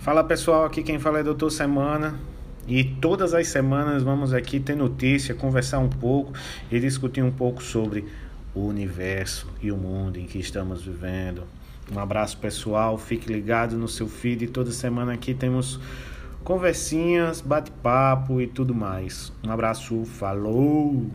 Fala pessoal, aqui quem fala é Doutor Semana. E todas as semanas vamos aqui ter notícia, conversar um pouco e discutir um pouco sobre o universo e o mundo em que estamos vivendo. Um abraço pessoal, fique ligado no seu feed. Toda semana aqui temos conversinhas, bate-papo e tudo mais. Um abraço, falou!